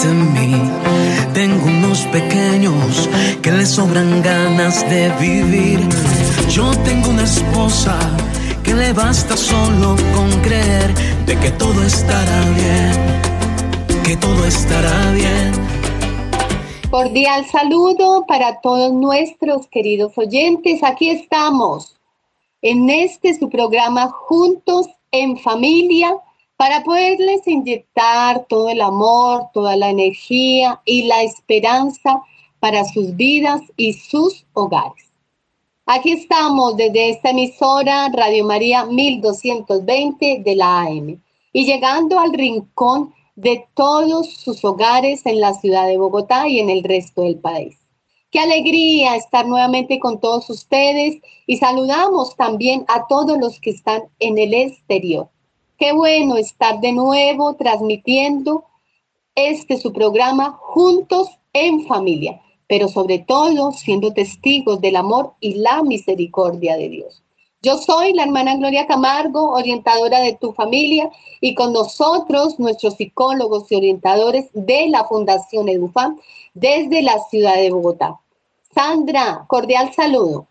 Tengo unos pequeños que le sobran ganas de vivir. Yo tengo una esposa que le basta solo con creer de que todo estará bien, que todo estará bien. Cordial saludo para todos nuestros queridos oyentes. Aquí estamos en este su programa Juntos en Familia para poderles inyectar todo el amor, toda la energía y la esperanza para sus vidas y sus hogares. Aquí estamos desde esta emisora Radio María 1220 de la AM y llegando al rincón de todos sus hogares en la ciudad de Bogotá y en el resto del país. Qué alegría estar nuevamente con todos ustedes y saludamos también a todos los que están en el exterior. Qué bueno estar de nuevo transmitiendo este su programa Juntos en Familia, pero sobre todo siendo testigos del amor y la misericordia de Dios. Yo soy la hermana Gloria Camargo, orientadora de tu familia, y con nosotros nuestros psicólogos y orientadores de la Fundación Edufam desde la ciudad de Bogotá. Sandra, cordial saludo.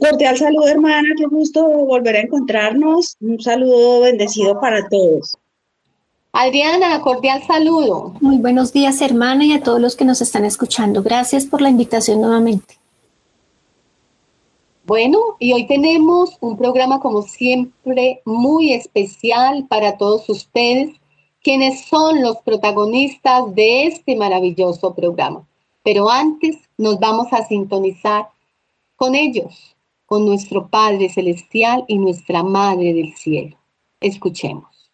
Cordial saludo, hermana. Qué gusto volver a encontrarnos. Un saludo bendecido para todos. Adriana, cordial saludo. Muy buenos días, hermana, y a todos los que nos están escuchando. Gracias por la invitación nuevamente. Bueno, y hoy tenemos un programa como siempre muy especial para todos ustedes, quienes son los protagonistas de este maravilloso programa. Pero antes nos vamos a sintonizar con ellos, con nuestro Padre Celestial y nuestra Madre del Cielo. Escuchemos.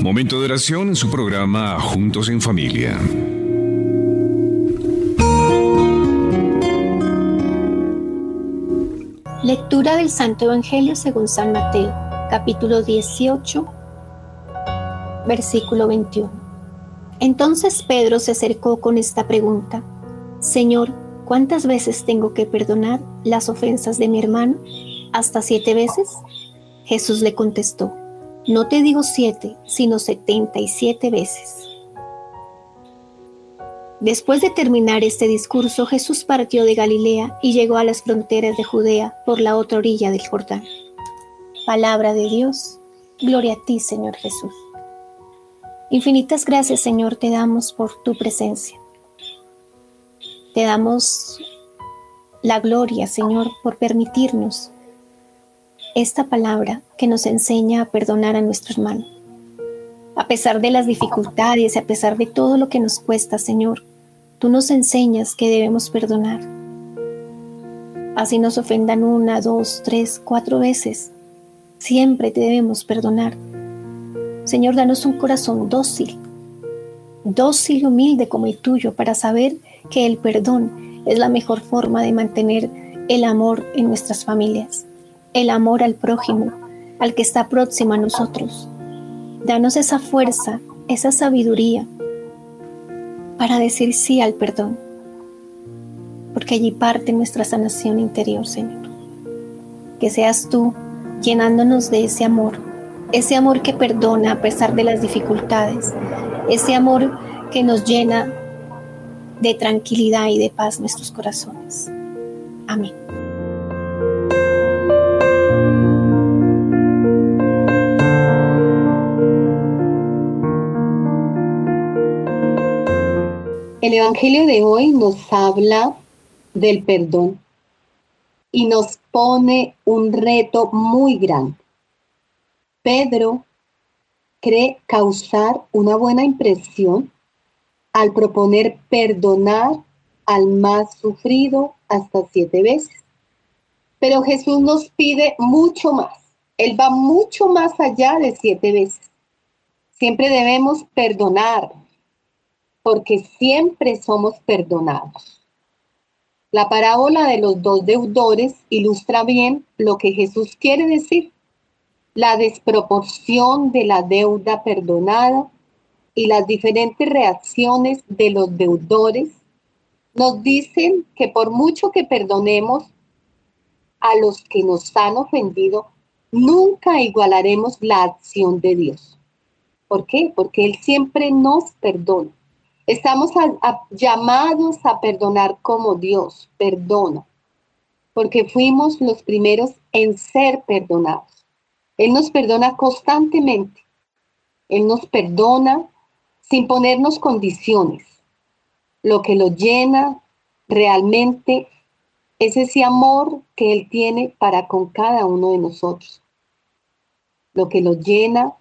Momento de oración en su programa Juntos en Familia. Lectura del Santo Evangelio según San Mateo, capítulo 18 versículo 21. Entonces Pedro se acercó con esta pregunta, Señor, ¿cuántas veces tengo que perdonar las ofensas de mi hermano? ¿Hasta siete veces? Jesús le contestó, no te digo siete, sino setenta y siete veces. Después de terminar este discurso, Jesús partió de Galilea y llegó a las fronteras de Judea por la otra orilla del Jordán. Palabra de Dios, gloria a ti, Señor Jesús. Infinitas gracias, Señor, te damos por tu presencia. Te damos la gloria, Señor, por permitirnos esta palabra que nos enseña a perdonar a nuestro hermano. A pesar de las dificultades a pesar de todo lo que nos cuesta, Señor, tú nos enseñas que debemos perdonar. Así nos ofendan una, dos, tres, cuatro veces. Siempre te debemos perdonar Señor, danos un corazón dócil, dócil y humilde como el tuyo, para saber que el perdón es la mejor forma de mantener el amor en nuestras familias, el amor al prójimo, al que está próximo a nosotros. Danos esa fuerza, esa sabiduría para decir sí al perdón, porque allí parte nuestra sanación interior, Señor. Que seas tú llenándonos de ese amor ese amor que perdona a pesar de las dificultades, ese amor que nos llena de tranquilidad y de paz nuestros corazones. Amén. El Evangelio de hoy nos habla del perdón y nos pone un reto muy grande. Pedro cree causar una buena impresión al proponer perdonar al más sufrido hasta siete veces. Pero Jesús nos pide mucho más. Él va mucho más allá de siete veces. Siempre debemos perdonar, porque siempre somos perdonados. La parábola de los dos deudores ilustra bien lo que Jesús quiere decir la desproporción de la deuda perdonada y las diferentes reacciones de los deudores nos dicen que por mucho que perdonemos, a los que nos han ofendido, nunca igualaremos la acción de Dios. ¿Por qué? Porque Él siempre nos perdona. Estamos llamados a perdonar como Dios perdona, porque fuimos los primeros en ser perdonados. Él nos perdona constantemente. Él nos perdona sin ponernos condiciones. Lo que lo llena realmente es ese amor que Él tiene para con cada uno de nosotros. Lo que lo llena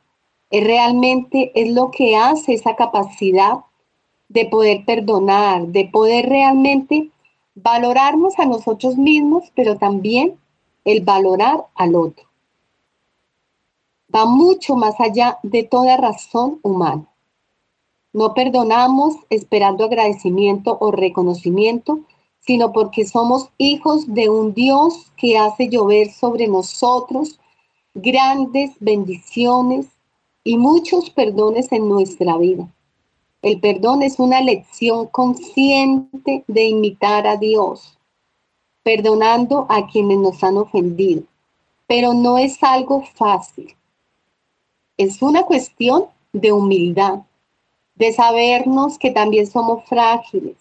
es realmente es lo que hace esa capacidad de poder perdonar, de poder realmente valorarnos a nosotros mismos, pero también el valorar al otro. Va mucho más allá de toda razón humana. No perdonamos esperando agradecimiento o reconocimiento, sino porque somos hijos de un Dios que hace llover sobre nosotros grandes bendiciones y muchos perdones en nuestra vida. El perdón es una lección consciente de imitar a Dios, perdonando a quienes nos han ofendido, pero no es algo fácil. Es una cuestión de humildad, de sabernos que también somos frágiles,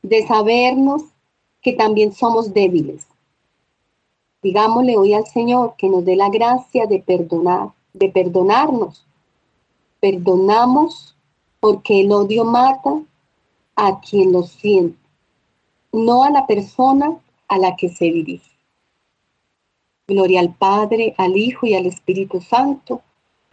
de sabernos que también somos débiles. Digámosle hoy al Señor que nos dé la gracia de perdonar, de perdonarnos. Perdonamos porque el odio mata a quien lo siente, no a la persona a la que se dirige. Gloria al Padre, al Hijo y al Espíritu Santo,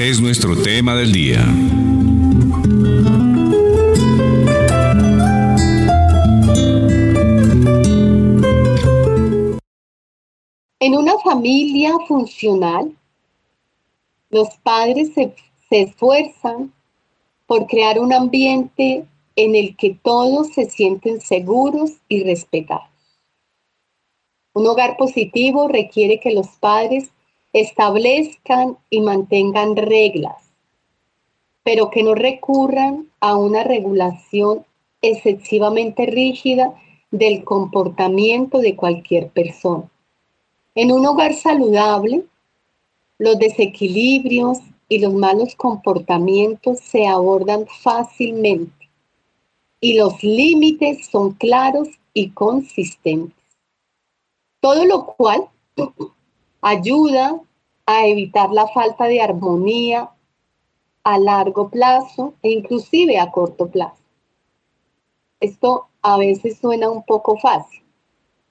este es nuestro tema del día. En una familia funcional, los padres se, se esfuerzan por crear un ambiente en el que todos se sienten seguros y respetados. Un hogar positivo requiere que los padres establezcan y mantengan reglas, pero que no recurran a una regulación excesivamente rígida del comportamiento de cualquier persona. En un hogar saludable, los desequilibrios y los malos comportamientos se abordan fácilmente y los límites son claros y consistentes. Todo lo cual ayuda a evitar la falta de armonía a largo plazo e inclusive a corto plazo. Esto a veces suena un poco fácil,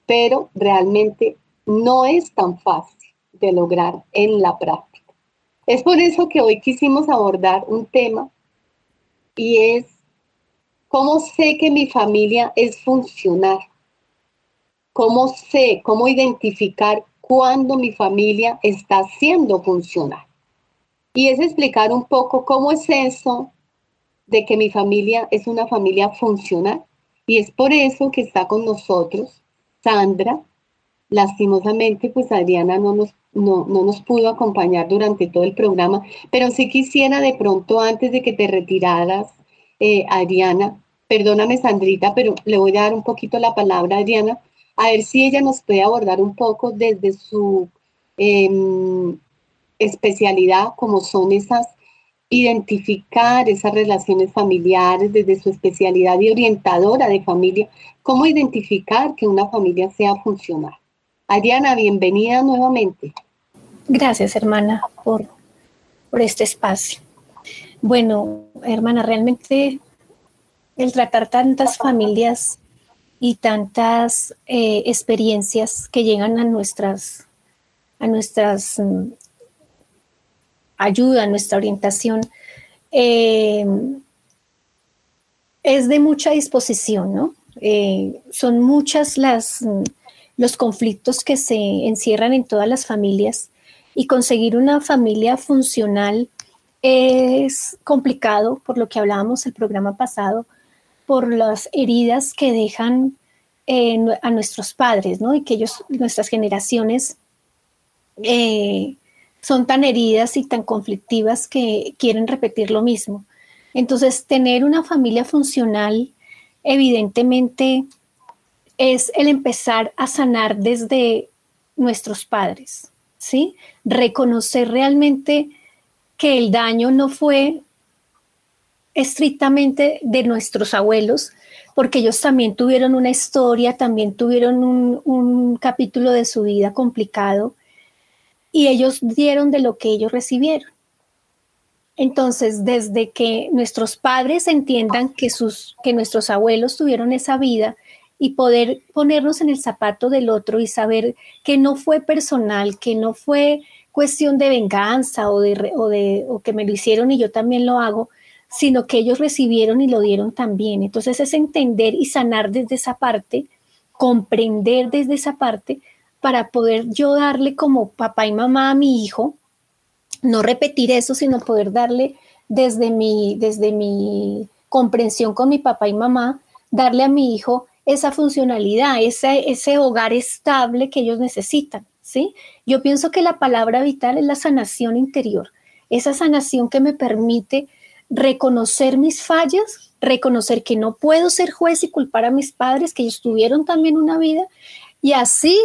pero realmente no es tan fácil de lograr en la práctica. Es por eso que hoy quisimos abordar un tema y es cómo sé que mi familia es funcional. ¿Cómo sé, cómo identificar cuándo mi familia está siendo funcional? Y es explicar un poco cómo es eso de que mi familia es una familia funcional. Y es por eso que está con nosotros Sandra. Lastimosamente, pues Adriana no nos, no, no nos pudo acompañar durante todo el programa, pero sí quisiera de pronto, antes de que te retiraras, eh, Adriana, perdóname Sandrita, pero le voy a dar un poquito la palabra a Adriana, a ver si ella nos puede abordar un poco desde su em, especialidad, como son esas, identificar esas relaciones familiares desde su especialidad de orientadora de familia, cómo identificar que una familia sea funcional. Ariana, bienvenida nuevamente. Gracias, hermana, por, por este espacio. Bueno, hermana, realmente el tratar tantas familias y tantas eh, experiencias que llegan a nuestras, a nuestras mm, ayuda, a nuestra orientación, eh, es de mucha disposición, ¿no? Eh, son muchas las mm, los conflictos que se encierran en todas las familias y conseguir una familia funcional es complicado, por lo que hablábamos el programa pasado, por las heridas que dejan eh, a nuestros padres, ¿no? Y que ellos, nuestras generaciones, eh, son tan heridas y tan conflictivas que quieren repetir lo mismo. Entonces, tener una familia funcional, evidentemente, es el empezar a sanar desde nuestros padres, ¿sí? Reconocer realmente que el daño no fue estrictamente de nuestros abuelos, porque ellos también tuvieron una historia, también tuvieron un, capítulo de su vida complicado y ellos dieron de lo que ellos recibieron. Entonces, desde que nuestros padres entiendan que, sus, que nuestros abuelos tuvieron esa vida y poder ponernos en el zapato del otro y saber que no fue personal, que no fue cuestión de venganza o, de, o, de, o que me lo hicieron y yo también lo hago, sino que ellos recibieron y lo dieron también. Entonces es entender y sanar desde esa parte, comprender desde esa parte para poder yo darle como papá y mamá a mi hijo, no repetir eso, sino poder darle desde mi, desde mi comprensión con mi papá y mamá, darle a mi hijo esa funcionalidad, ese, ese hogar estable que ellos necesitan. ¿sí? Yo pienso que la palabra vital es la sanación interior, esa sanación que me permite reconocer mis fallas, reconocer que no puedo ser juez y culpar a mis padres, que ellos tuvieron también una vida, y así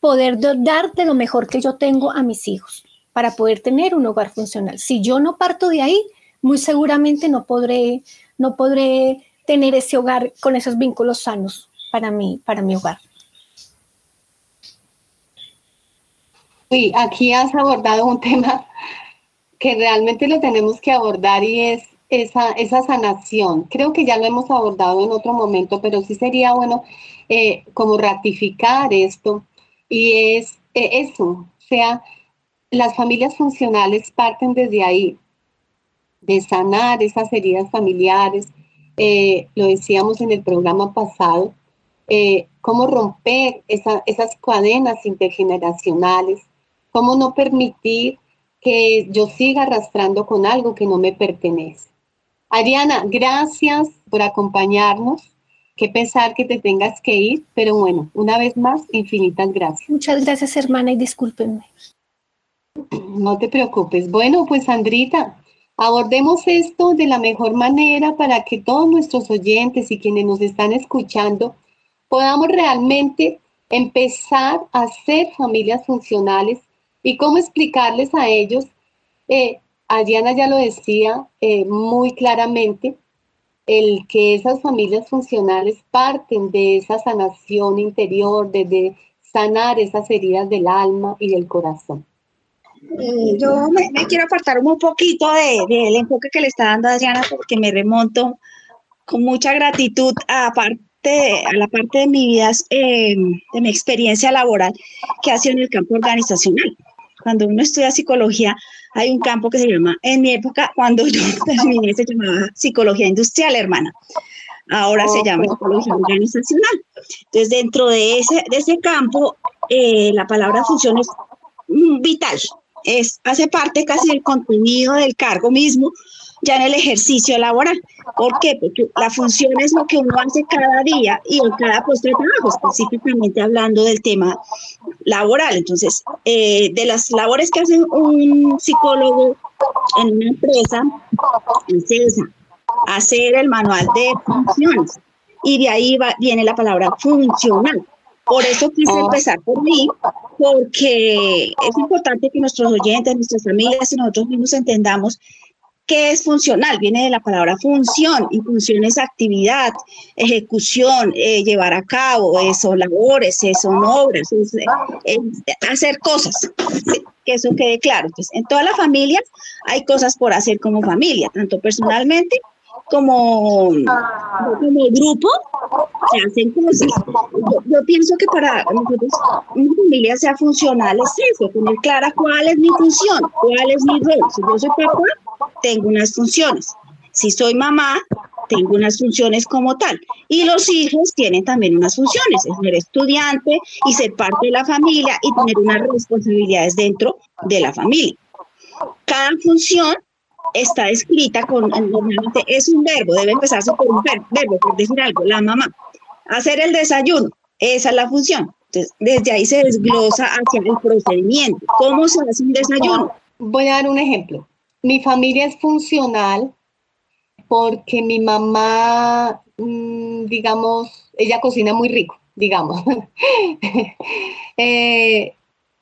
poder dar de lo mejor que yo tengo a mis hijos para poder tener un hogar funcional. Si yo no parto de ahí, muy seguramente no podré, no podré tener ese hogar con esos vínculos sanos para mí, para mi hogar. Sí, aquí has abordado un tema que realmente lo tenemos que abordar y es esa, esa sanación. Creo que ya lo hemos abordado en otro momento, pero sí sería bueno eh, como ratificar esto y es eh, eso, o sea, las familias funcionales parten desde ahí, de sanar esas heridas familiares, eh, lo decíamos en el programa pasado, cómo romper esas cadenas intergeneracionales, ¿Cómo no permitir que yo siga arrastrando con algo que no me pertenece? Ariana, gracias por acompañarnos. Qué pensar que te tengas que ir, pero bueno, una vez más, infinitas gracias. Muchas gracias, hermana, y discúlpenme. No te preocupes. Bueno, pues Sandrita, abordemos esto de la mejor manera para que todos nuestros oyentes y quienes nos están escuchando podamos realmente empezar a ser familias funcionales ¿Y cómo explicarles a ellos? Eh, Adriana ya lo decía eh, muy claramente, el que esas familias funcionales parten de esa sanación interior, de, sanar esas heridas del alma y del corazón. Eh, yo me, quiero apartar un poquito del de, enfoque que le está dando Adriana porque me remonto con mucha gratitud a, parte, a la parte de mi vida, de mi experiencia laboral que ha sido en el campo organizacional cuando uno estudia psicología, hay un campo que se llama, en mi época, cuando yo terminé, se llamaba psicología industrial, hermana. Ahora se llama psicología organizacional. Entonces, dentro de ese, de ese campo, eh, la palabra función es vital, es, hace parte casi del contenido del cargo mismo, ya en el ejercicio laboral. ¿Por qué? Porque la función es lo que uno hace cada día y en cada puesto de trabajo, específicamente hablando del tema laboral. Entonces, eh, de las labores que hace un psicólogo en una empresa, es esa, hacer el manual de funciones. Y de ahí va, viene la palabra funcional. Por eso quise Oh. empezar por mí, porque es importante que nuestros oyentes, nuestras familias y nosotros mismos entendamos qué es funcional. Viene de la palabra función, y función es actividad, ejecución, eh, llevar a cabo, eh, son labores, eh, son obras, eh, es hacer cosas. Que eso quede claro. Entonces, en todas las familias hay cosas por hacer como familia, tanto personalmente como, como grupo, se hacen cosas. Yo, yo pienso que para nosotros una familia sea funcional es eso, tener clara cuál es mi función, cuál es mi rol. Si yo soy papá, tengo unas funciones. Si soy mamá, tengo unas funciones como tal. Y los hijos tienen también unas funciones, es ser estudiante y ser parte de la familia y tener unas responsabilidades dentro de la familia. Cada función está escrita con, normalmente es un verbo, debe empezarse por un ver- verbo, por decir algo, la mamá. Hacer el desayuno, esa es la función. Entonces, desde ahí se desglosa hacia el procedimiento. ¿Cómo se hace un desayuno? Voy a dar un ejemplo. Mi familia es funcional porque mi mamá, mm, digamos, ella cocina muy rico, digamos. Eh,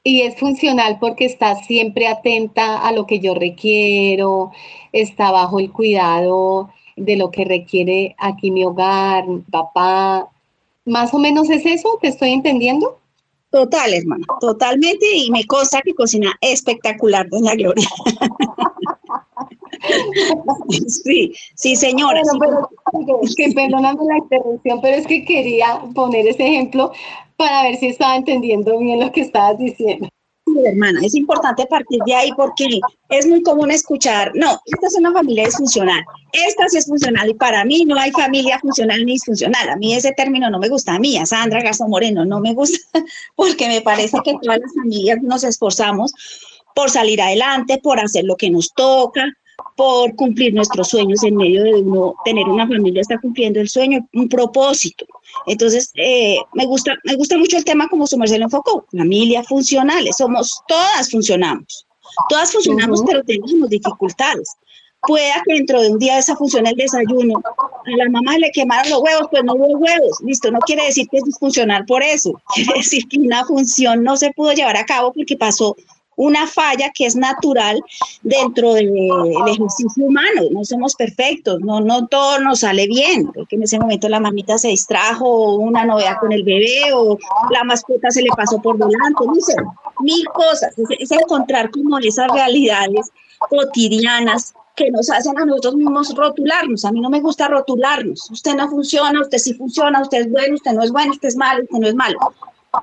y es funcional porque está siempre atenta a lo que yo requiero, está bajo el cuidado de lo que requiere aquí mi hogar, mi papá. Más o menos es eso, ¿te estoy entendiendo? Total, hermana, totalmente. Y me consta que cocina espectacular, doña Gloria. sí, sí, señora. Bueno, pero es que perdóname la interrupción, pero es que quería poner ese ejemplo para ver si estaba entendiendo bien lo que estabas diciendo. Sí, hermana, es importante partir de ahí porque es muy común escuchar, no, esta es una familia disfuncional, esta sí es funcional y para mí no hay familia funcional ni disfuncional. A mí ese término no me gusta, a mí, a Sandra Garzón Moreno, no me gusta porque me parece que todas las familias nos esforzamos por salir adelante, por hacer lo que nos toca, por cumplir nuestros sueños en medio de uno tener una familia, está cumpliendo el sueño, un propósito. Entonces, eh, me, gusta, me gusta mucho el tema como su merced lo enfocó, familia funcionales, somos, todas funcionamos, todas funcionamos, Ujú. pero tenemos dificultades. Pueda que dentro de un día esa función el desayuno, a la mamá le quemaron los huevos, pues no hubo huevos, listo, no quiere decir que es disfuncional por eso, quiere decir que una función no se pudo llevar a cabo porque pasó una falla que es natural dentro del ejercicio humano. No somos perfectos, no, no todo nos sale bien, porque en ese momento la mamita se distrajo, o una novedad con el bebé, o la mascota se le pasó por delante, no sé, mil cosas. Es, es encontrar como esas realidades cotidianas que nos hacen a nosotros mismos rotularnos. A mí no me gusta rotularnos. Usted no funciona, usted sí funciona, usted es bueno, usted no es bueno, usted es malo, usted no es malo.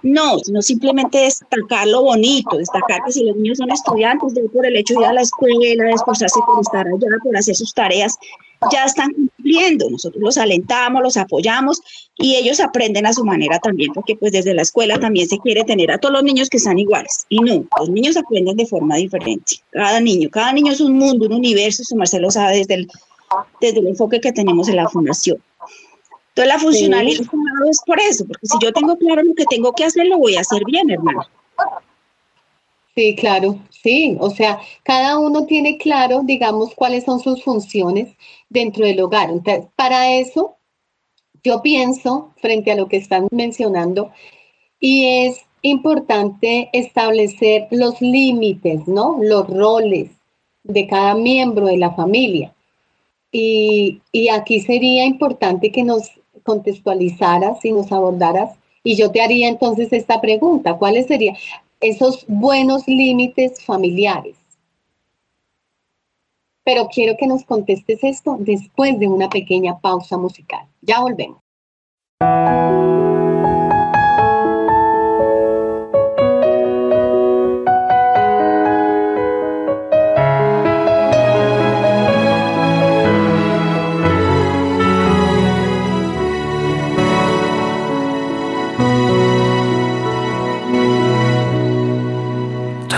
No, sino simplemente destacar lo bonito, destacar que si los niños son estudiantes, por el hecho de ir a la escuela, de esforzarse por estar allá, por hacer sus tareas, ya están cumpliendo. Nosotros los alentamos, los apoyamos y ellos aprenden a su manera también, porque pues desde la escuela también se quiere tener a todos los niños que sean iguales. Y no, los niños aprenden de forma diferente. Cada niño, cada niño es un mundo, un universo, su Marcelo sabe desde el, desde el enfoque que tenemos en la fundación. Entonces la funcionalidad es por eso, porque si yo tengo claro lo que tengo que hacer, lo voy a hacer bien, hermano. Sí, claro, sí. O sea, cada uno tiene claro, digamos, cuáles son sus funciones dentro del hogar. Entonces, para eso, yo pienso, frente a lo que están mencionando, y es importante establecer los límites, ¿no? Los roles de cada miembro de la familia. Y, y aquí sería importante que nos contextualizaras y nos abordaras, y yo te haría entonces esta pregunta, ¿cuáles serían esos buenos límites familiares? Pero quiero que nos contestes esto después de una pequeña pausa musical. Ya volvemos.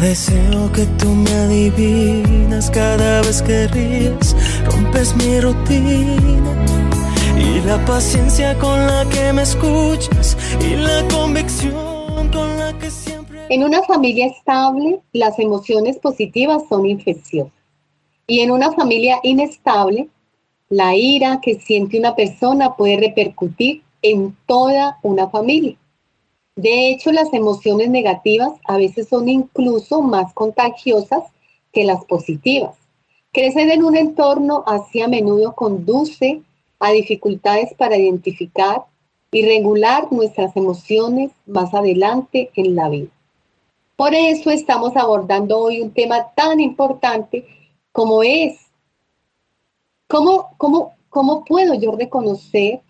Deseo que tú me adivinas cada vez que ríes, rompes mi rutina. Y la paciencia con la que me escuchas y la convicción con la que siempre... En una familia estable, las emociones positivas son infecciosas. Y en una familia inestable, la ira que siente una persona puede repercutir en toda una familia. De hecho, las emociones negativas a veces son incluso más contagiosas que las positivas. Crecer en un entorno así a menudo conduce a dificultades para identificar y regular nuestras emociones más adelante en la vida. Por eso estamos abordando hoy un tema tan importante como es, ¿cómo, cómo, cómo puedo yo reconocer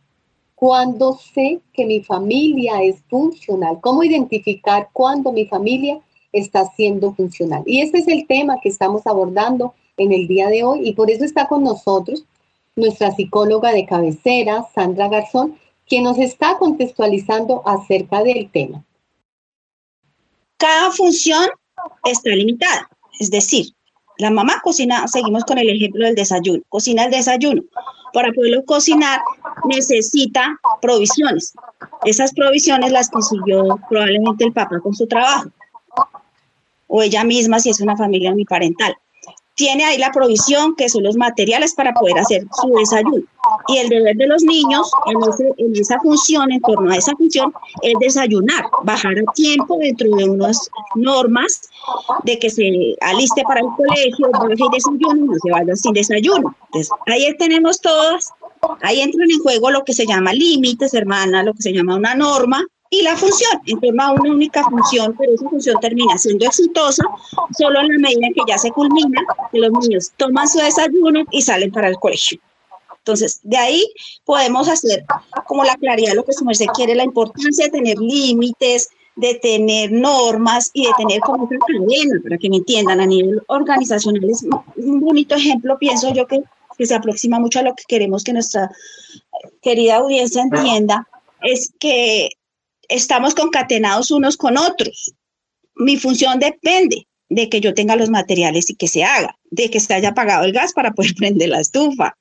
cuando sé que mi familia es funcional, cómo identificar cuando mi familia está siendo funcional. Y este es el tema que estamos abordando en el día de hoy y por eso está con nosotros nuestra psicóloga de cabecera, Sandra Garzón, quien nos está contextualizando acerca del tema. Cada función está limitada, es decir, la mamá cocina, seguimos con el ejemplo del desayuno, cocina el desayuno. Para poderlo cocinar necesita provisiones. Esas provisiones las consiguió probablemente el papá con su trabajo o ella misma si es una familia uniparental tiene ahí la provisión, que son los materiales para poder hacer su desayuno. Y el deber de los niños en, esa función, en torno a esa función, es desayunar, bajar a tiempo dentro de unas normas de que se aliste para el colegio, baje y desayuno, no se vaya sin desayuno. Entonces, ahí tenemos todas, ahí entran en juego lo que se llama límites, hermana, lo que se llama una norma, y la función, en torno a una única función, pero esa función termina siendo exitosa solo en la medida en que ya se culmina, que los niños toman su desayuno y salen para el colegio. Entonces, de ahí podemos hacer como la claridad de lo que su merced quiere, la importancia de tener límites, de tener normas y de tener como una cadena, para que me entiendan, a nivel organizacional es un bonito ejemplo, pienso yo que, que se aproxima mucho a lo que queremos que nuestra querida audiencia entienda, es que estamos concatenados unos con otros. Mi función depende de que yo tenga los materiales y que se haga, de que se haya apagado el gas para poder prender la estufa,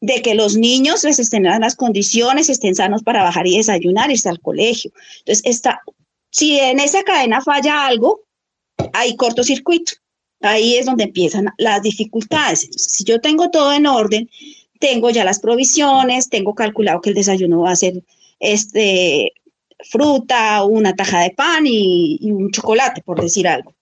de que los niños les estén en las condiciones, estén sanos para bajar y desayunar irse al colegio. Entonces, está, si en esa cadena falla algo, hay cortocircuito. Ahí es donde empiezan las dificultades. Entonces, si yo tengo todo en orden, tengo ya las provisiones, tengo calculado que el desayuno va a ser este, fruta, una taja de pan y, un chocolate, por decir algo.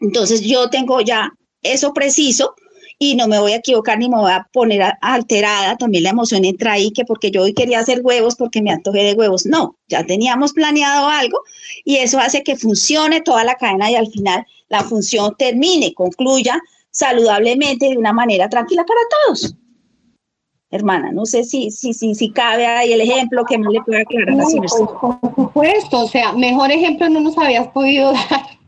Entonces yo tengo ya eso preciso y no me voy a equivocar ni me voy a poner alterada. También la emoción entra ahí, que porque yo hoy quería hacer huevos porque me antojé de huevos. No, ya teníamos planeado algo y eso hace que funcione toda la cadena y al final la función termine, concluya saludablemente de una manera tranquila para todos hermana. No sé si, si, si, si cabe ahí el ejemplo que no le pueda aclarar. Pues, por supuesto, o sea, mejor ejemplo no nos habías podido dar,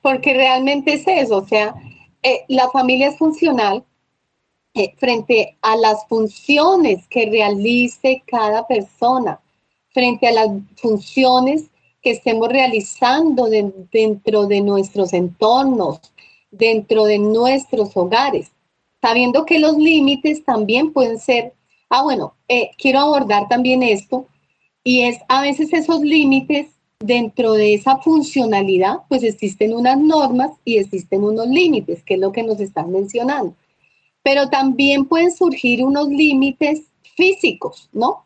porque realmente es eso, o sea, eh, la familia es funcional eh, frente a las funciones que realice cada persona, frente a las funciones que estemos realizando dentro de nuestros entornos, dentro de nuestros hogares sabiendo que los límites también pueden ser, ah, bueno, eh, quiero abordar también esto, y es a veces esos límites dentro de esa funcionalidad, pues existen unas normas y existen unos límites, que es lo que nos están mencionando. Pero también pueden surgir unos límites físicos, ¿no?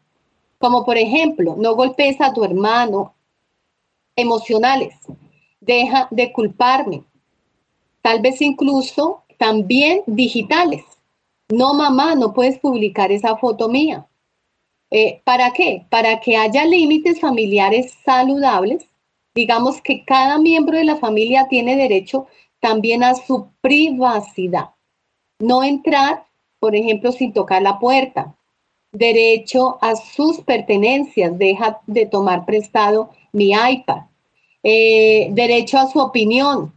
Como por ejemplo, no golpees a tu hermano, emocionales, deja de culparme. Tal vez incluso también digitales. No, mamá, no puedes publicar esa foto mía. Eh, ¿Para qué? Para que haya límites familiares saludables. Digamos que cada miembro de la familia tiene derecho también a su privacidad. No entrar, por ejemplo, sin tocar la puerta. Derecho a sus pertenencias. Deja de tomar prestado mi iPad. Eh, derecho a su opinión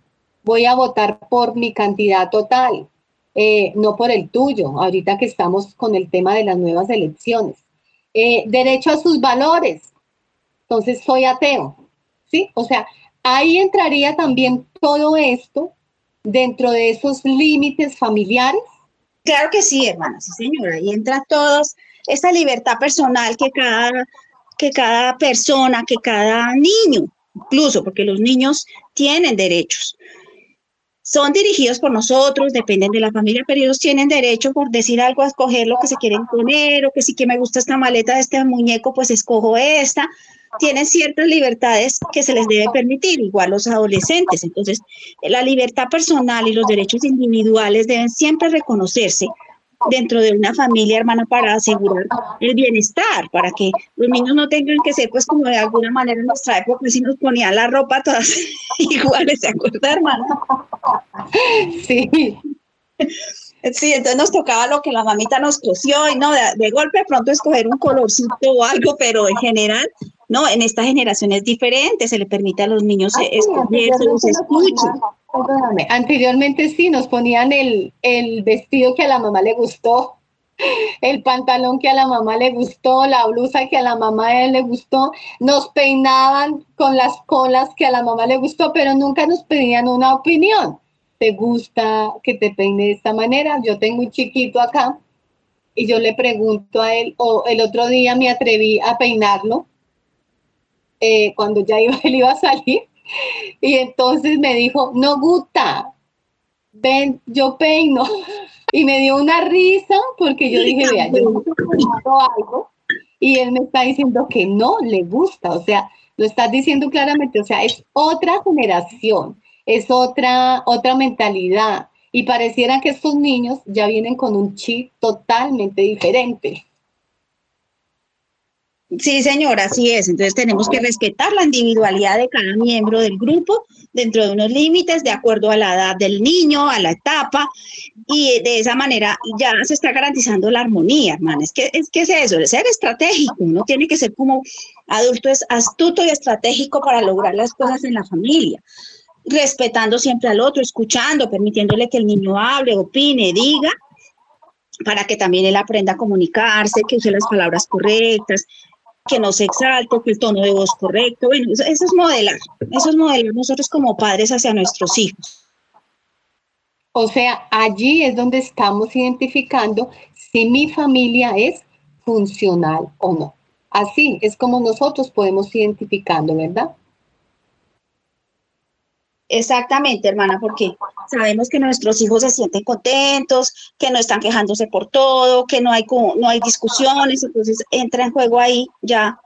voy a votar por mi candidato tal, eh, no por el tuyo, ahorita que estamos con el tema de las nuevas elecciones. Eh, derecho a sus valores, entonces soy ateo, ¿sí? O sea, ahí entraría también todo esto dentro de esos límites familiares. Claro que sí, hermana, sí, señora. Ahí entra todos esa libertad personal que cada, que cada persona, que cada niño, incluso porque los niños tienen derechos. Son dirigidos por nosotros, dependen de la familia, pero ellos tienen derecho por decir algo a escoger lo que se quieren poner, o que si que me gusta esta maleta de este muñeco, pues escojo esta. Tienen ciertas libertades que se les debe permitir, igual los adolescentes. Entonces, la libertad personal y los derechos individuales deben siempre reconocerse dentro de una familia hermana para asegurar el bienestar, para que los niños no tengan que ser pues como de alguna manera en nuestra época si nos ponían la ropa todas iguales, ¿se acuerda hermana? Sí. Sí, entonces nos tocaba lo que la mamita nos cosió y no, de, golpe pronto escoger un colorcito o algo, pero en general, no, en esta generación es diferente, se le permite a los niños escoger, se los escucha. Anteriormente sí, nos ponían el, el vestido que a la mamá le gustó, el pantalón que a la mamá le gustó, la blusa que a la mamá le gustó, nos peinaban con las colas que a la mamá le gustó, pero nunca nos pedían una opinión te gusta que te peine de esta manera. Yo tengo un chiquito acá y yo le pregunto a él, o el otro día me atreví a peinarlo eh, cuando ya iba, él iba a salir. Y entonces me dijo, no gusta, ven, yo peino. Y me dio una risa porque yo dije, vea, yo algo y él me está diciendo que no le gusta. O sea, lo estás diciendo claramente, o sea, es otra generación es otra, otra mentalidad. Y pareciera que estos niños ya vienen con un chip totalmente diferente. Sí, señora, así es. Entonces tenemos que respetar la individualidad de cada miembro del grupo dentro de unos límites de acuerdo a la edad del niño, a la etapa, y de esa manera ya se está garantizando la armonía, hermano. Es que es, que es eso, ser estratégico. Uno tiene que ser como adulto, es astuto y estratégico para lograr las cosas en la familia respetando siempre al otro, escuchando, permitiéndole que el niño hable, opine, diga, para que también él aprenda a comunicarse, que use las palabras correctas, que no se exalte, que el tono de voz correcto. Bueno, eso, es modelar, eso es modelar nosotros como padres hacia nuestros hijos. O sea, allí es donde estamos identificando si mi familia es funcional o no. Así es como nosotros podemos identificando, ¿verdad? Exactamente, hermana, porque sabemos que nuestros hijos se sienten contentos, que no están quejándose por todo, que no hay, no hay discusiones, entonces entra en juego ahí ya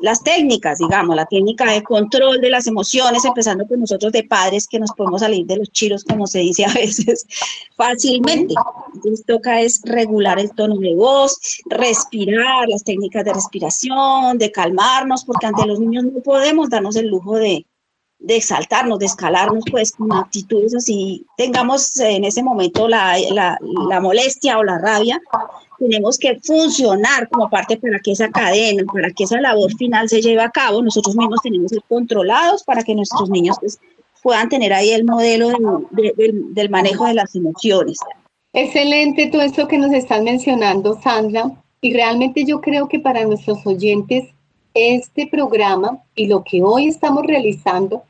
las técnicas, digamos, la técnica de control de las emociones, empezando por nosotros de padres que nos podemos salir de los chiros, como se dice a veces, fácilmente. Entonces toca es regular el tono de voz, respirar, las técnicas de respiración, de calmarnos, porque ante los niños no podemos darnos el lujo de, de exaltarnos, de escalarnos, pues con actitudes así, tengamos en ese momento la, la, molestia o la rabia, tenemos que funcionar como parte para que esa cadena, para que esa labor final se lleve a cabo, nosotros mismos tenemos que ser controlados para que nuestros niños pues, puedan tener ahí el modelo del manejo de las emociones. Excelente todo esto que nos están mencionando, Sandra, y realmente yo creo que para nuestros oyentes este programa y lo que hoy estamos realizando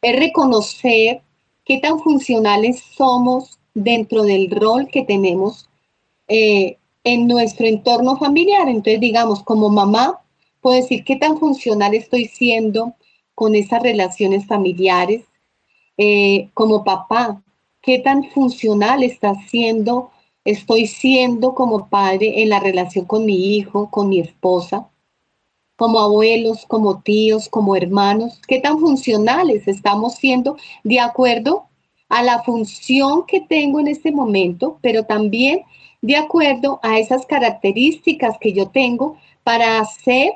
es reconocer qué tan funcionales somos dentro del rol que tenemos eh, en nuestro entorno familiar. Entonces, digamos, como mamá, puedo decir qué tan funcional estoy siendo con esas relaciones familiares. Eh, como papá, qué tan funcional está siendo, estoy siendo como padre en la relación con mi hijo, con mi esposa como abuelos, como tíos, como hermanos, qué tan funcionales estamos siendo de acuerdo a la función que tengo en este momento, pero también de acuerdo a esas características que yo tengo para hacer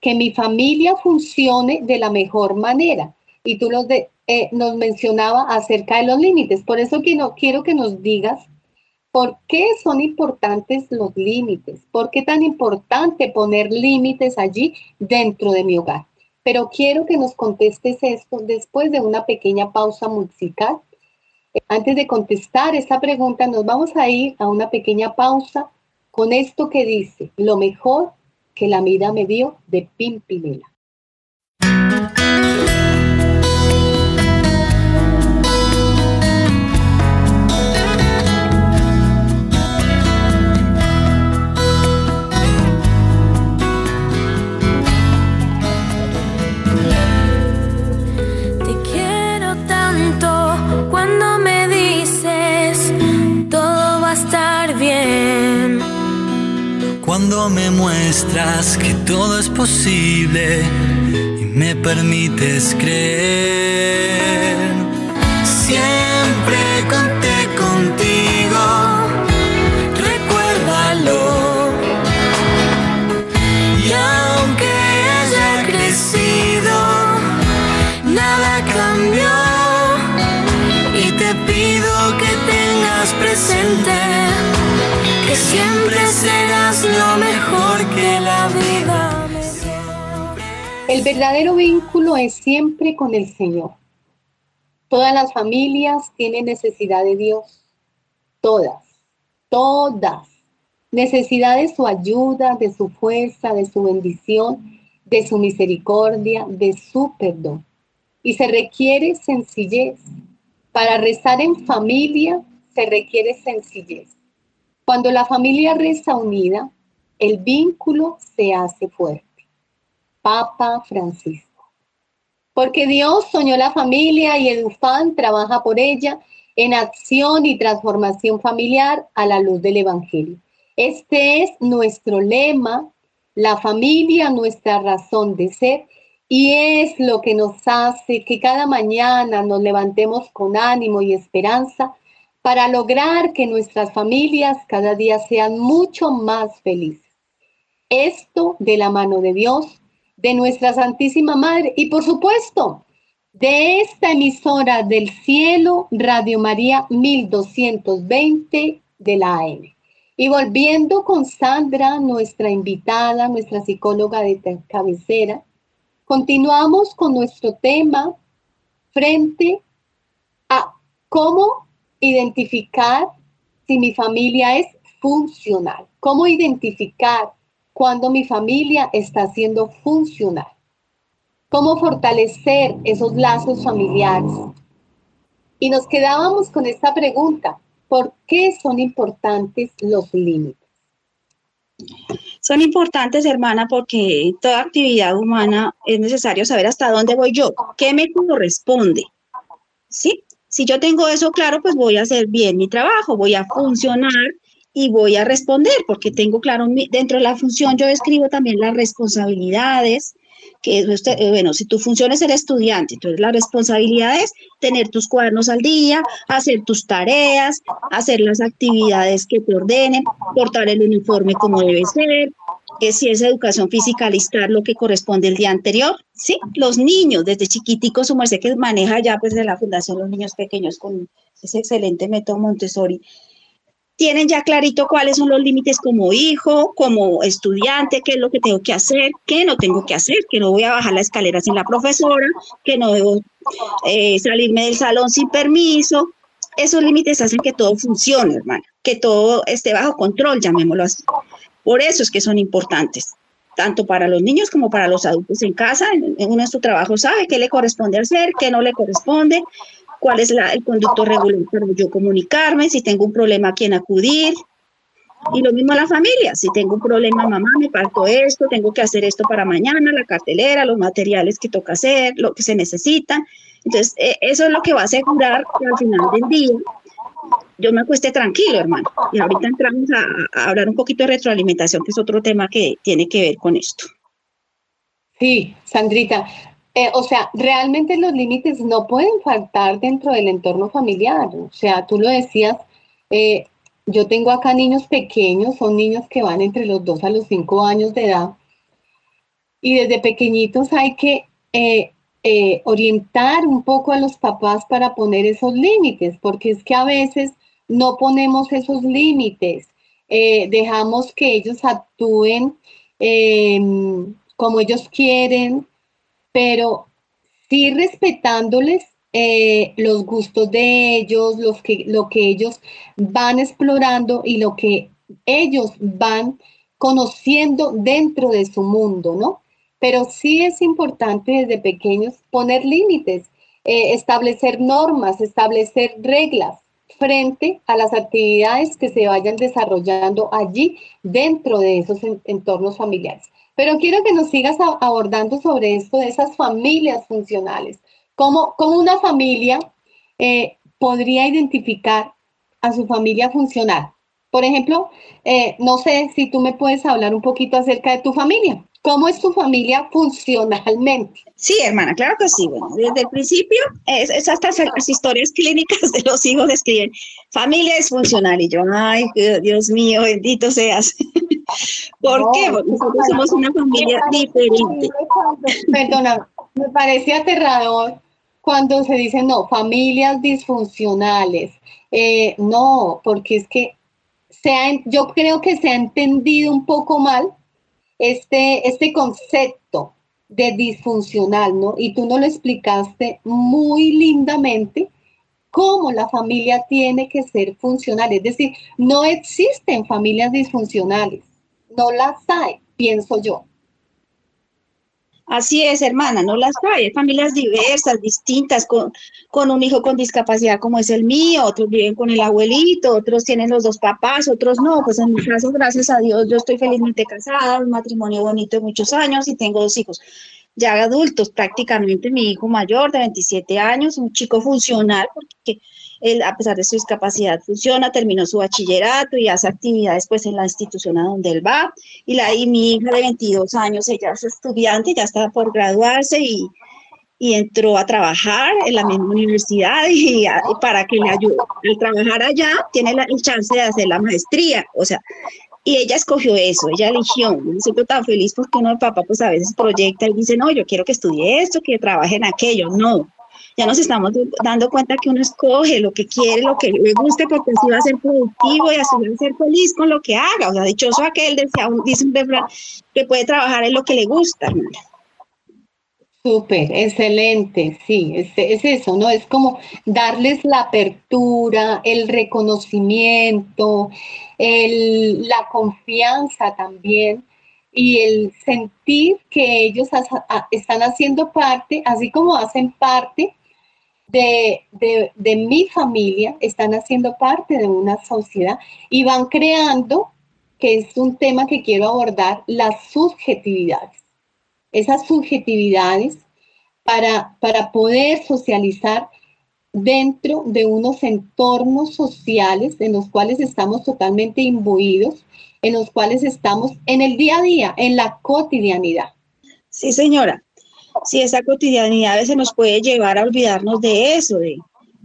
que mi familia funcione de la mejor manera. Y tú los eh, nos mencionaba acerca de los límites. Por eso quiero, quiero que nos digas ¿Por qué son importantes los límites? ¿Por qué tan importante poner límites allí dentro de mi hogar? Pero quiero que nos contestes esto después de una pequeña pausa musical. Antes de contestar esta pregunta, nos vamos a ir a una pequeña pausa con esto que dice, lo mejor que la vida me dio de Pimpinela. Me muestras que todo es posible y me permites creer. Siempre conté contigo, recuérdalo. Y aunque haya crecido, nada cambió. Y te pido que tengas presente que siempre El verdadero vínculo es siempre con el Señor. Todas las familias tienen necesidad de Dios. Todas, todas. Necesidad de su ayuda, de su fuerza, de su bendición, de su misericordia, de su perdón. Y se requiere sencillez. Para rezar en familia se requiere sencillez. Cuando la familia reza unida, el vínculo se hace fuerte. Papa Francisco. Porque Dios soñó la familia y Edufan trabaja por ella en acción y transformación familiar a la luz del Evangelio. Este es nuestro lema, la familia, nuestra razón de ser, y es lo que nos hace que cada mañana nos levantemos con ánimo y esperanza para lograr que nuestras familias cada día sean mucho más felices. Esto de la mano de Dios, de nuestra Santísima Madre y por supuesto de esta emisora del cielo, Radio María 1220 de la AM. Y volviendo con Sandra, nuestra invitada, nuestra psicóloga de cabecera, continuamos con nuestro tema frente a cómo identificar si mi familia es funcional, cómo identificar cuando mi familia está siendo funcional. Cómo fortalecer esos lazos familiares. Y nos quedábamos con esta pregunta, ¿por qué son importantes los límites? Son importantes, hermana, porque toda actividad humana es necesario saber hasta dónde voy yo, qué me corresponde. ¿Sí? Si yo tengo eso claro, pues voy a hacer bien mi trabajo, voy a funcionar y voy a responder porque tengo claro dentro de la función yo escribo también las responsabilidades que usted, eh, bueno, si tu función es ser estudiante, entonces la responsabilidad es tener tus cuadernos al día, hacer tus tareas, hacer las actividades que te ordenen, portar el uniforme como debe ser, que si es educación física, listar lo que corresponde el día anterior, sí, los niños desde chiquiticos, su merced que maneja ya pues la Fundación Los Niños Pequeños con ese excelente método Montessori, tienen ya clarito cuáles son los límites como hijo, como estudiante, qué es lo que tengo que hacer, qué no tengo que hacer, que no voy a bajar la escalera sin la profesora, que no debo eh, salirme del salón sin permiso. Esos límites hacen que todo funcione, hermana, que todo esté bajo control, llamémoslo así. Por eso es que son importantes, tanto para los niños como para los adultos en casa. En, en uno de su trabajo sabe qué le corresponde hacer, qué no le corresponde, cuál es el conducto regular para yo comunicarme, si tengo un problema a quién acudir. Y lo mismo a la familia, si tengo un problema, mamá, me faltó esto, tengo que hacer esto para mañana, la cartelera, los materiales que toca hacer, lo que se necesitan. Entonces, eh, eso es lo que va a asegurar que al final del día yo me acueste tranquilo, hermano. Y ahorita entramos a, a hablar un poquito de retroalimentación, que es otro tema que tiene que ver con esto. Sí, Sandrita, eh, o sea, realmente los límites no pueden faltar dentro del entorno familiar. O sea, tú lo decías, eh, yo tengo acá niños pequeños, son niños que van entre los 2 a los 5 años de edad. Y desde pequeñitos hay que eh, orientar un poco a los papás para poner esos límites, porque es que a veces no ponemos esos límites, dejamos que ellos actúen como ellos quieren, pero sí respetándoles eh, los gustos de ellos, los que, lo que ellos van explorando y lo que ellos van conociendo dentro de su mundo, ¿no? Pero sí es importante desde pequeños poner límites, eh, establecer normas, establecer reglas frente a las actividades que se vayan desarrollando allí dentro de esos entornos familiares. Pero quiero que nos sigas abordando sobre esto de esas familias funcionales. ¿Cómo, cómo una familia eh, podría identificar a su familia funcional? Por ejemplo, eh, no sé si tú me puedes hablar un poquito acerca de tu familia. ¿Cómo es tu familia funcionalmente? Sí, hermana, claro que sí. Bueno, desde el principio, es, es hasta las historias clínicas de los hijos escriben, familia disfuncional. Y yo, ay, Dios mío, bendito seas. ¿Por qué? Porque nosotros somos una familia diferente. Perdona, me parece aterrador cuando se dice, no, familias disfuncionales. Eh, no, porque es que se ha, yo creo que se ha entendido un poco mal este, este concepto de disfuncional, ¿no? Y tú nos lo explicaste muy lindamente cómo la familia tiene que ser funcional. Es decir, no existen familias disfuncionales, no las hay, pienso yo. Así es, hermana, no las hay. Hay familias diversas, distintas, con, con un hijo con discapacidad como es el mío, otros viven con el abuelito, otros tienen los dos papás, otros no. Pues en mi caso, gracias a Dios, yo estoy felizmente casada, un matrimonio bonito de muchos años y tengo dos hijos ya adultos, prácticamente mi hijo mayor de 27 años, un chico funcional, porque a pesar de su discapacidad, funciona, terminó su bachillerato y hace actividades pues en la institución a donde él va. Y, la, y mi hija de 22 años, ella es estudiante, ya está por graduarse y, y entró a trabajar en la misma universidad y, para que le ayude. Al trabajar allá, tiene la, el chance de hacer la maestría. O sea, y ella escogió eso, ella eligió. Me siento tan feliz porque uno de papá pues a veces proyecta y dice, no, yo quiero que estudie esto, que trabaje en aquello. No, ya nos estamos dando cuenta que uno escoge lo que quiere, lo que le guste, porque así va a ser productivo y así va a ser feliz con lo que haga. O sea, dichoso aquel, decía, dice un que puede trabajar en lo que le gusta. Súper, excelente, sí, es, es, eso, ¿no? Es como darles la apertura, el reconocimiento, el, la confianza también y el sentir que ellos están haciendo parte, así como hacen parte de, de, mi familia, están haciendo parte de una sociedad y van creando, que es un tema que quiero abordar, las subjetividades. Esas subjetividades para, para poder socializar dentro de unos entornos sociales en los cuales estamos totalmente imbuidos, en los cuales estamos en el día a día, en la cotidianidad. Sí, señora si esa cotidianidad a veces nos puede llevar a olvidarnos de eso, de,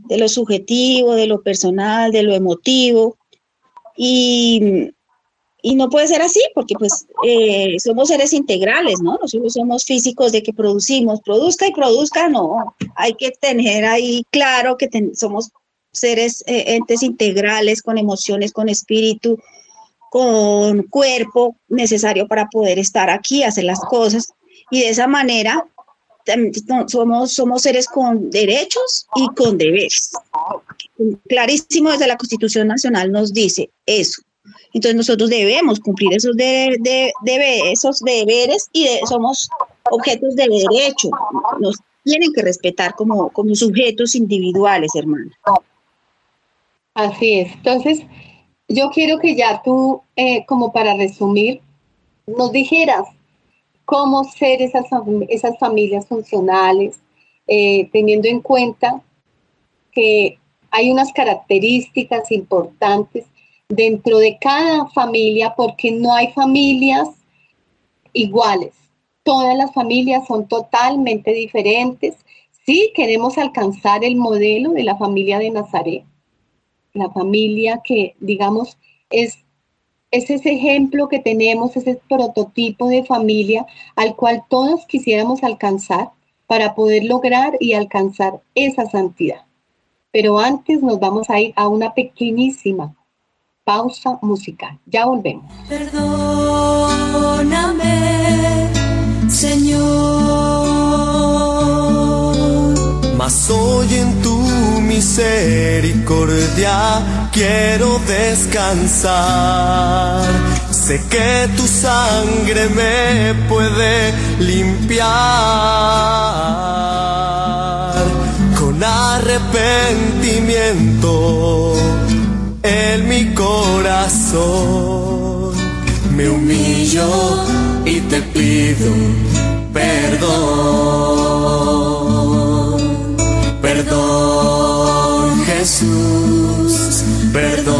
lo subjetivo, de lo personal, de lo emotivo. Y, no puede ser así, porque pues eh, somos seres integrales, ¿no? Nosotros somos físicos de que producimos, produzca y produzca, no. Hay que tener ahí claro que somos seres, eh, entes integrales, con emociones, con espíritu, con cuerpo necesario para poder estar aquí, hacer las cosas. Y de esa manera somos, somos seres con derechos y con deberes. Clarísimo desde la Constitución Nacional nos dice eso. Entonces nosotros debemos cumplir esos, de, esos deberes y somos objetos de derecho. Nos tienen que respetar como, como sujetos individuales, hermana. Así es. Entonces, yo quiero que ya tú, eh, como para resumir, nos dijeras cómo ser esas, esas familias funcionales, eh, teniendo en cuenta que hay unas características importantes dentro de cada familia, porque no hay familias iguales. Todas las familias son totalmente diferentes. Sí, queremos alcanzar el modelo de la familia de Nazaret, la familia que, digamos, es es ese ejemplo que tenemos, ese prototipo de familia al cual todos quisiéramos alcanzar para poder lograr y alcanzar esa santidad. Pero antes nos vamos a ir a una pequeñísima pausa musical. Ya volvemos. Perdóname, Señor. Mas hoy en tu misericordia quiero descansar. Sé que tu sangre me puede limpiar con arrepentimiento en mi corazón. Me humillo y te pido perdón. Jesús, perdón,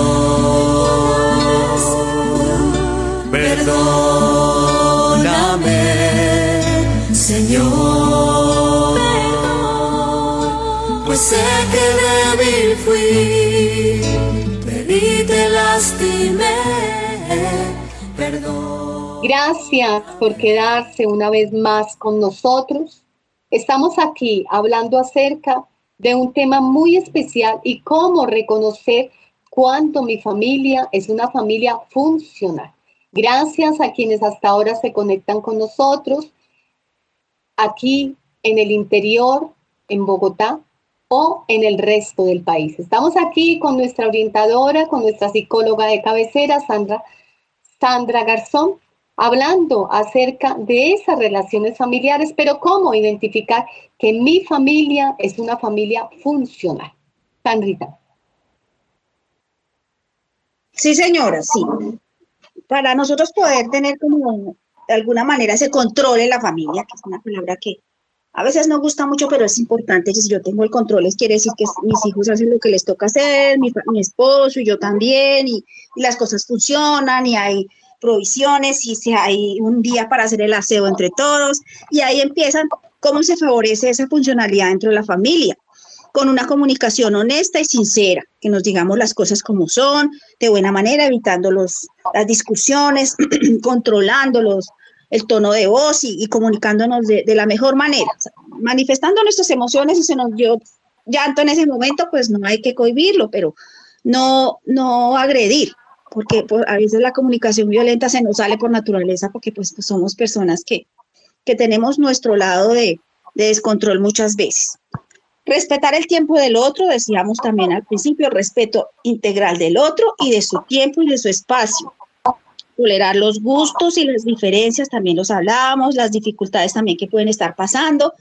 perdóname, Señor, Perdón, pues sé que débil fui, pedí, te lastimé, perdón. Gracias por quedarse una vez más con nosotros. Estamos aquí hablando acerca de un tema muy especial y cómo reconocer cuánto mi familia es una familia funcional. Gracias a quienes hasta ahora se conectan con nosotros aquí en el interior, en Bogotá o en el resto del país. Estamos aquí con nuestra orientadora, con nuestra psicóloga de cabecera, Sandra, Sandra Garzón, hablando acerca de esas relaciones familiares, pero cómo identificar que mi familia es una familia funcional. Sandrita. Sí, señora, sí. Para nosotros poder tener como de alguna manera ese control en la familia, que es una palabra que a veces no gusta mucho, pero es importante. Si yo tengo el control, es quiere decir que mis hijos hacen lo que les toca hacer, mi, esposo y yo también, y, y, las cosas funcionan y hay provisiones si hay un día para hacer el aseo entre todos. Y ahí empiezan cómo se favorece esa funcionalidad dentro de la familia. Con una comunicación honesta y sincera, que nos digamos las cosas como son, de buena manera, evitando los, las discusiones, controlándolos, el tono de voz y, comunicándonos de, la mejor manera, manifestando nuestras emociones y se nos dio llanto en ese momento, pues no hay que cohibirlo, pero no, no agredir, porque pues, a veces la comunicación violenta se nos sale por naturaleza, porque pues, pues somos personas que, que tenemos nuestro lado de, de descontrol muchas veces. Respetar el tiempo del otro, decíamos también al principio, respeto integral del otro y de su tiempo y de su espacio. Tolerar los gustos y las diferencias, también los hablábamos, las dificultades también que pueden estar pasando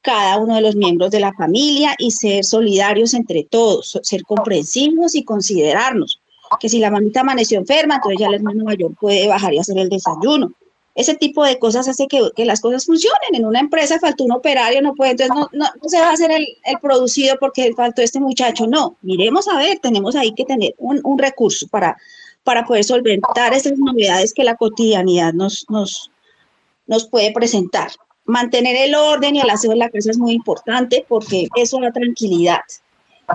cada uno de los miembros de la familia y ser solidarios entre todos, ser comprensivos y considerarnos. Que si la mamita amaneció enferma, entonces ya el hermano mayor puede bajar y hacer el desayuno ese tipo de cosas hace que, las cosas funcionen. En una empresa faltó un operario, no puede, entonces no, no, se va a hacer el, producido porque faltó este muchacho. No, miremos a ver, tenemos ahí que tener un, recurso para, para poder solventar esas novedades que la cotidianidad nos, nos, nos puede presentar. Mantener el orden y el aseo de la casa es muy importante porque eso da tranquilidad.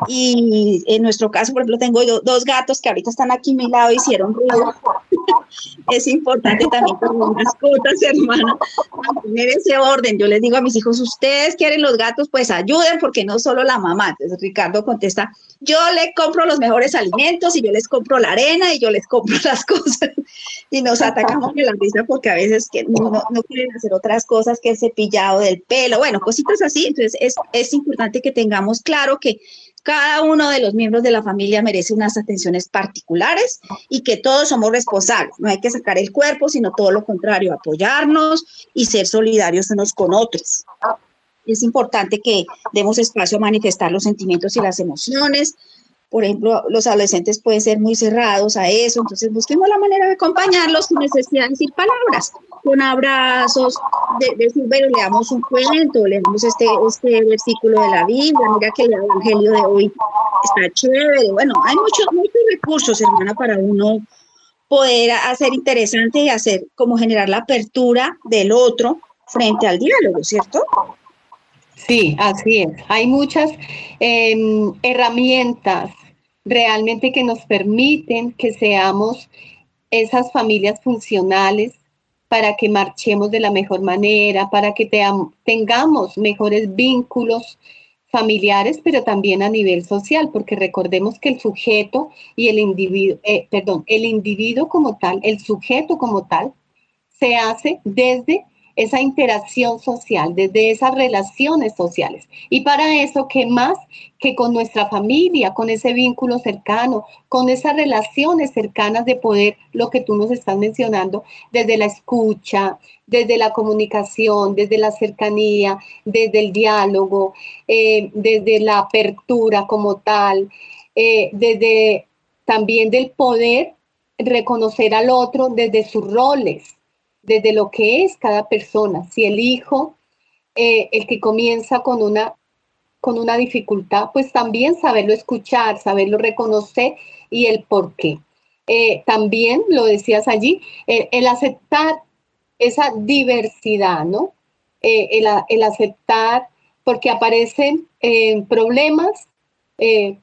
Y en nuestro caso, por ejemplo, tengo dos gatos que ahorita están aquí a mi lado, hicieron ruido. es importante también las mascotas, hermana, mantener ese orden. Yo les digo a mis hijos, ustedes quieren los gatos, pues ayuden, porque no solo la mamá. Entonces Ricardo contesta, yo le compro los mejores alimentos y yo les compro la arena y yo les compro las cosas. y nos atacamos de la risa porque a veces que no, quieren hacer otras cosas que el cepillado del pelo, bueno, cositas así. Entonces es, es importante que tengamos claro que cada uno de los miembros de la familia merece unas atenciones particulares y que todos somos responsables. No hay que sacar el cuerpo, sino todo lo contrario, apoyarnos y ser solidarios unos con otros. Es importante que demos espacio a manifestar los sentimientos y las emociones, por ejemplo, los adolescentes pueden ser muy cerrados a eso, entonces busquemos la manera de acompañarlos sin necesidad de decir palabras, con abrazos, de, decir, bueno, le damos un cuento, le damos este, este versículo de la Biblia, mira que el Evangelio de hoy está chévere, bueno, hay muchos, muchos recursos, hermana, para uno poder hacer interesante y hacer como generar la apertura del otro frente al diálogo, ¿cierto? Sí, así es. Hay muchas em, herramientas realmente que nos permiten que seamos esas familias funcionales para que marchemos de la mejor manera, para que tengamos mejores vínculos familiares, pero también a nivel social, porque recordemos que el sujeto y el individuo, eh, perdón, el individuo como tal, el sujeto como tal, se hace desde esa interacción social, desde esas relaciones sociales. Y para eso, ¿qué más que con nuestra familia, con ese vínculo cercano, con esas relaciones cercanas de poder, lo que tú nos estás mencionando, desde la escucha, desde la comunicación, desde la cercanía, desde el diálogo, eh, desde la apertura como tal, eh, desde también del poder reconocer al otro desde sus roles, desde lo que es cada persona. Si el hijo, eh, el que comienza con una, con una dificultad, pues también saberlo escuchar, saberlo reconocer y el por qué. Eh, también lo decías allí, el aceptar esa diversidad, ¿no? Eh, el, aceptar porque aparecen problemas,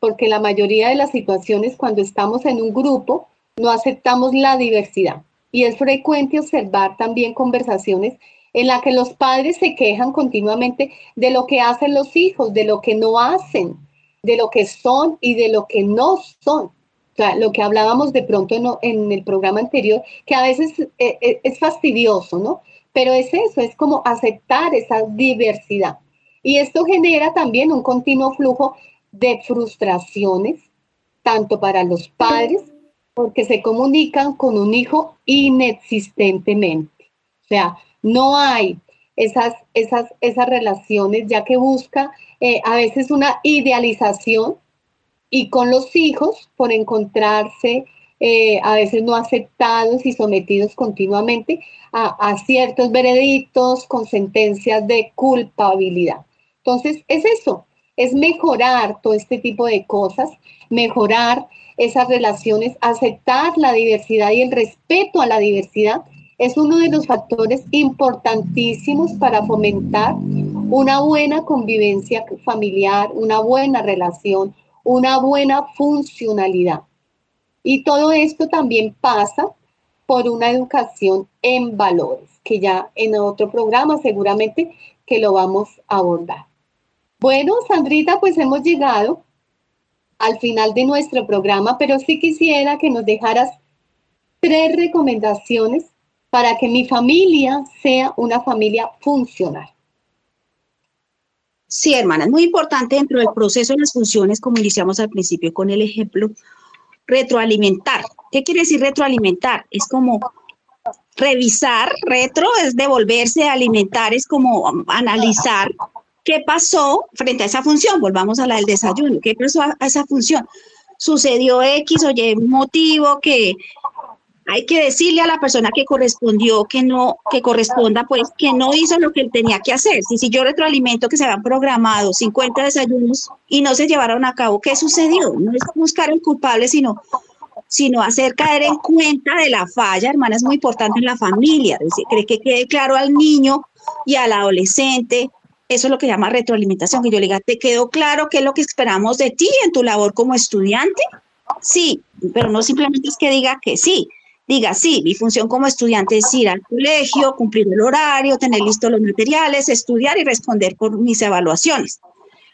porque la mayoría de las situaciones cuando estamos en un grupo no aceptamos la diversidad. Y es frecuente observar también conversaciones en las que los padres se quejan continuamente de lo que hacen los hijos, de lo que no hacen, de lo que son y de lo que no son. Lo que hablábamos de pronto en, el programa anterior, que a veces eh, eh, es fastidioso, ¿no? Pero es eso, es como aceptar esa diversidad. Y esto genera también un continuo flujo de frustraciones, tanto para los padres, porque se comunican con un hijo inexistentemente. O sea, no hay esas, esas, esas relaciones, ya que busca eh, a veces una idealización y con los hijos por encontrarse eh, a veces no aceptados y sometidos continuamente a, ciertos veredictos con sentencias de culpabilidad. Entonces, es eso, es mejorar todo este tipo de cosas, mejorar esas relaciones, aceptar la diversidad y el respeto a la diversidad es uno de los factores importantísimos para fomentar una buena convivencia familiar, una buena relación, una buena funcionalidad. Y todo esto también pasa por una educación en valores, que ya en otro programa seguramente que lo vamos a abordar. Bueno, Sandrita, pues hemos llegado al final de nuestro programa, pero sí quisiera que nos dejaras tres recomendaciones para que mi familia sea una familia funcional. Sí, hermana, es muy importante dentro del proceso de las funciones, como iniciamos al principio con el ejemplo, retroalimentar. ¿Qué quiere decir retroalimentar? Es como revisar, retro es devolverse, alimentar es como analizar qué pasó frente a esa función. Volvamos a la del desayuno. ¿Qué pasó a esa función? Sucedió X o Y motivo que hay que decirle a la persona que correspondió que no, que corresponda, pues que no hizo lo que él tenía que hacer. Si, si yo retroalimento que se habían programado 50 desayunos y no se llevaron a cabo, ¿qué sucedió? No es buscar el culpable, sino, sino hacer caer en cuenta de la falla, hermana, es muy importante en la familia. cree que quede claro al niño y al adolescente. Eso es lo que llama retroalimentación, que yo le diga, ¿te quedó claro qué es lo que esperamos de ti en tu labor como estudiante? Sí, pero no simplemente es que diga que sí, diga, sí, mi función como estudiante es ir al colegio, cumplir el horario, tener listos los materiales, estudiar y responder por mis evaluaciones.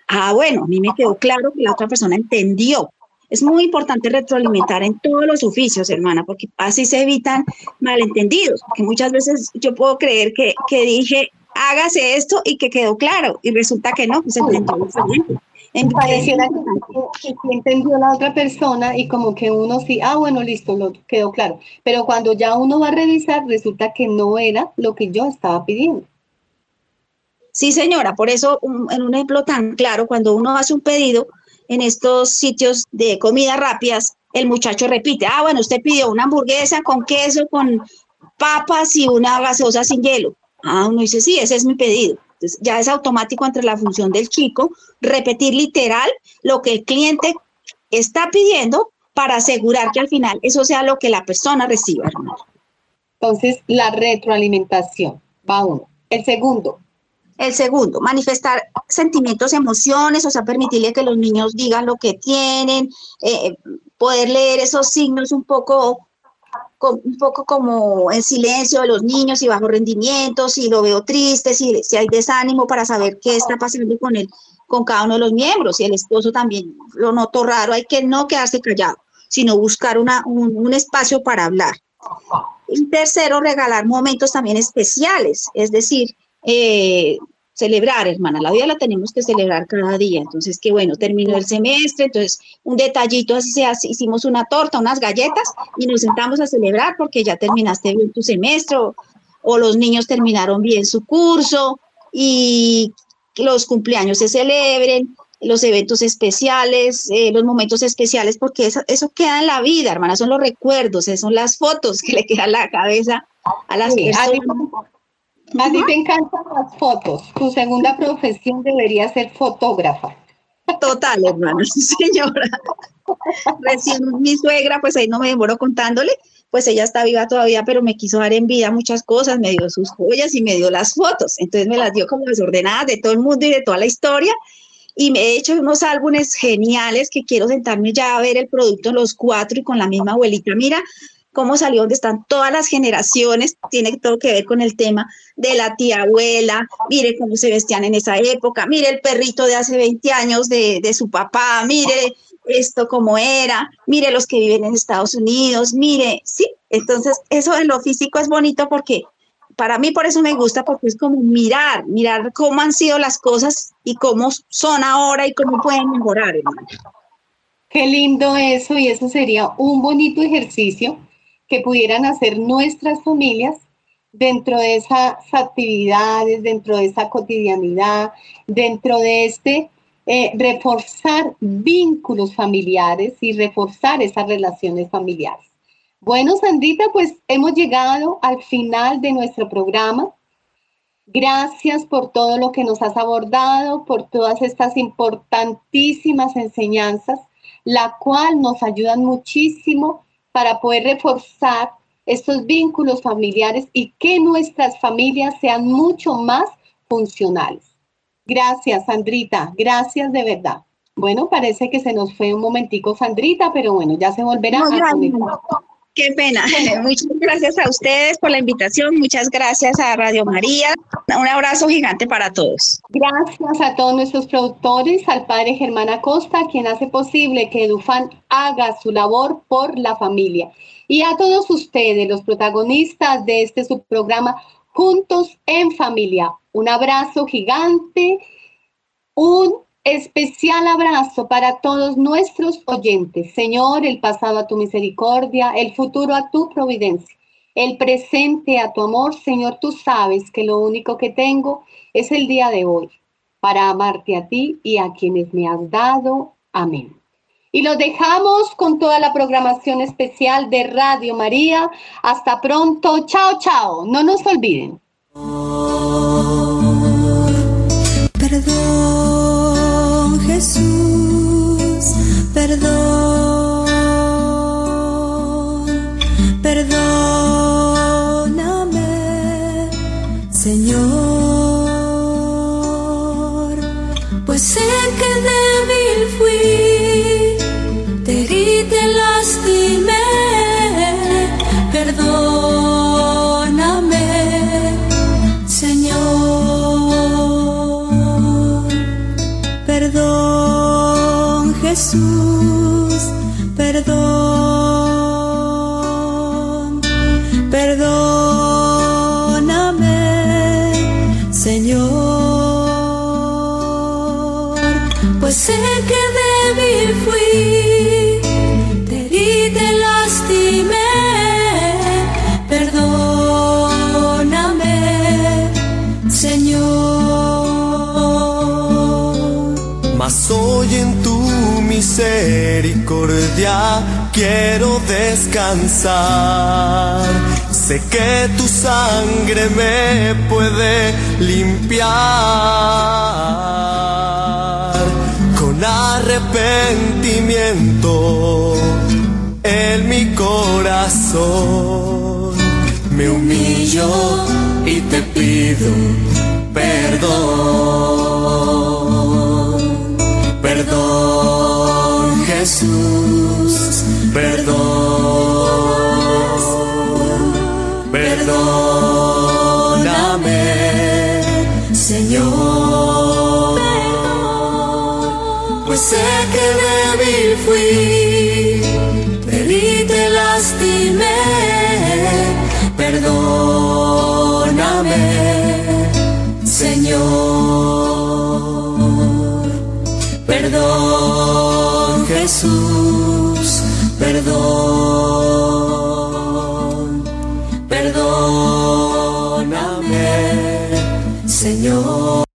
Ah, bueno, a mí me quedó claro que la otra persona entendió. Es muy importante retroalimentar en todos los oficios, hermana, porque así se evitan malentendidos, porque muchas veces yo puedo creer que, que dije, hágase esto y que quedó claro, y resulta que no, pues entendió diferente pareciera que, entendió la otra persona y como que uno sí, ah, bueno, listo, lo quedó claro. Pero cuando ya uno va a revisar, resulta que no era lo que yo estaba pidiendo. Sí, señora, por eso en un ejemplo tan claro, cuando uno hace un pedido en estos sitios de comida rápidas, el muchacho repite, ah, bueno, usted pidió una hamburguesa con queso, con papas y una gaseosa sin hielo. Ah, uno dice, sí, ese es mi pedido ya es automático entre la función del chico repetir literal lo que el cliente está pidiendo para asegurar que al final eso sea lo que la persona reciba, Entonces, la retroalimentación va uno. El segundo. El segundo, manifestar sentimientos, emociones, o sea, permitirle que los niños digan lo que tienen, eh, poder leer esos signos un poco un poco como en silencio de los niños y bajo rendimiento, si lo veo triste, si, si hay desánimo para saber qué está pasando con él, con cada uno de los miembros. Y el esposo también lo noto raro, hay que no quedarse callado, sino buscar una, un, espacio para hablar. Y tercero, regalar momentos también especiales, es decir, eh, celebrar, hermana, la vida la tenemos que celebrar cada día. Entonces, qué bueno, terminó el semestre, entonces un detallito, así sea, hicimos una torta, unas galletas y nos sentamos a celebrar porque ya terminaste bien tu semestre o, los niños terminaron bien su curso y los cumpleaños se celebren, los eventos especiales, eh, los momentos especiales, porque eso, eso, queda en la vida, hermana, son los recuerdos, son las fotos que le quedan en la cabeza a las personas. A ti te encantan las fotos. Tu segunda profesión debería ser fotógrafa. Total, hermano, señora. Recién mi suegra, pues ahí no me demoro contándole, pues ella está viva todavía, pero me quiso dar en vida muchas cosas, me dio sus joyas y me dio las fotos. Entonces me las dio como desordenadas de todo el mundo y de toda la historia. Y me he hecho unos álbumes geniales que quiero sentarme ya a ver el producto los cuatro y con la misma abuelita. Mira, cómo salió, donde están todas las generaciones, tiene todo que ver con el tema de la tía abuela, mire cómo se vestían en esa época, mire el perrito de hace 20 años de, de su papá, mire esto como era, mire los que viven en Estados Unidos, mire, sí, entonces eso en lo físico es bonito porque para mí por eso me gusta, porque es como mirar, mirar cómo han sido las cosas y cómo son ahora y cómo pueden mejorar. Qué lindo eso y eso sería un bonito ejercicio que pudieran hacer nuestras familias dentro de esas actividades, dentro de esa cotidianidad, dentro de este eh, reforzar vínculos familiares y reforzar esas relaciones familiares. Bueno, Sandrita, pues hemos llegado al final de nuestro programa. Gracias por todo lo que nos has abordado, por todas estas importantísimas enseñanzas, la cual nos ayudan muchísimo para poder reforzar estos vínculos familiares y que nuestras familias sean mucho más funcionales. Gracias, Sandrita. Gracias de verdad. Bueno, parece que se nos fue un momentico, Sandrita, pero bueno, ya se volverá a conectar. Qué pena. Muchas gracias a ustedes por la invitación. Muchas gracias a Radio María. Un abrazo gigante para todos. Gracias a todos nuestros productores, al padre Germán Acosta, quien hace posible que Edufan haga su labor por la familia. Y a todos ustedes, los protagonistas de este subprograma, Juntos en Familia. Un abrazo gigante. Un Especial abrazo para todos nuestros oyentes. Señor, el pasado a tu misericordia, el futuro a tu providencia, el presente a tu amor. Señor, tú sabes que lo único que tengo es el día de hoy para amarte a ti y a quienes me has dado. Amén. Y lo dejamos con toda la programación especial de Radio María. Hasta pronto. Chao, chao. No nos olviden. Perdón. Jesús, misericordia quiero descansar. Sé que tu sangre me puede limpiar con arrepentimiento en mi corazón. Me humillo y te pido perdón. Jesús, perdón, perdóname, Señor. Pues sé que débil fui, herí, te lastimé, perdóname, Señor. Perdón, Jesús, perdón, perdóname, Señor.